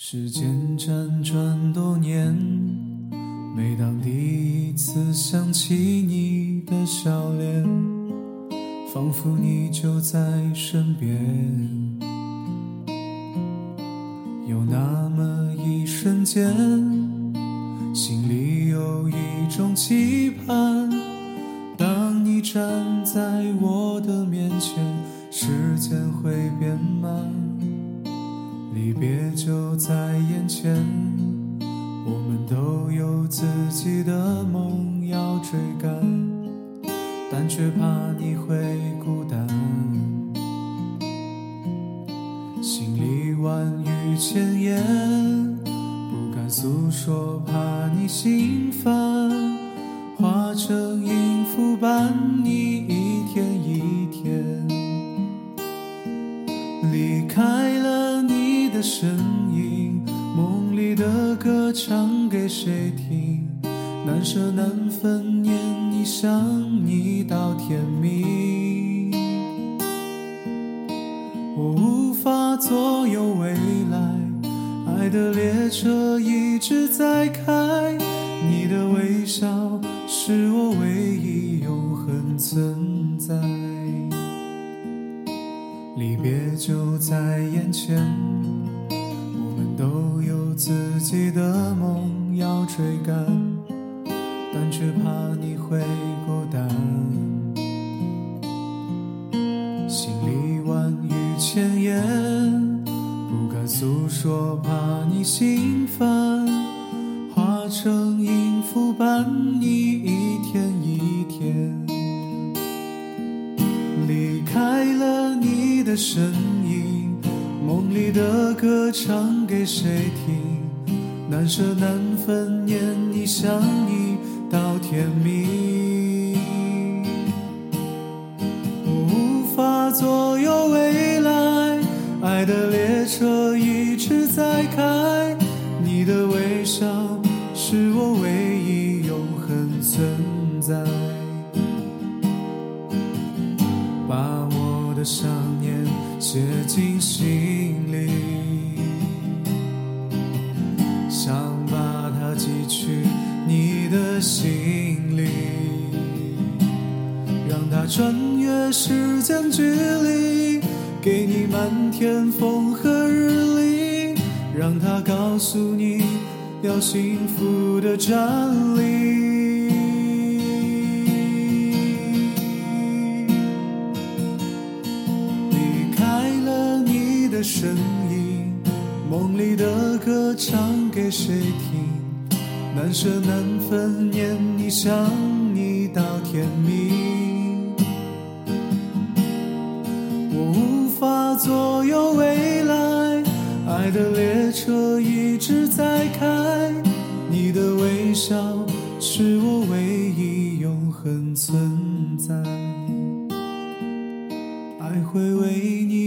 时间辗转多年，每当第一次想起你的笑脸，仿佛你就在身边。有那么一瞬间，心里有一种期盼。当你站在我的面前，时间会变慢。离别就在眼前，我们都有自己的梦要追赶，但却怕你会孤单。心里万语千言，不敢诉说，怕你心烦，化成音符伴你的声音，梦里的歌唱给谁听？难舍难分，念你想你到天明。我无法左右未来，爱的列车一直在开。你的微笑是我唯一永恒存在。离别就在眼前。都有自己的梦要追赶，但却怕你会孤单。心里万语千言，不敢诉说，怕你心烦。化成音符伴你一天一天。离开了你的身影。梦里的歌唱给谁听？难舍难分，念你想你到天明。我无法左右未来，爱的列车一直在开。你的微笑是我唯一永恒存在。把我的想念写进心里。想把它寄去你的心里，让它穿越时间距离，给你漫天风和日丽，让它告诉你要幸福的站立。梦里的歌唱给谁听？难舍难分，念你想你到天明。我无法左右未来，爱的列车一直在开。你的微笑是我唯一永恒存在，爱会为你。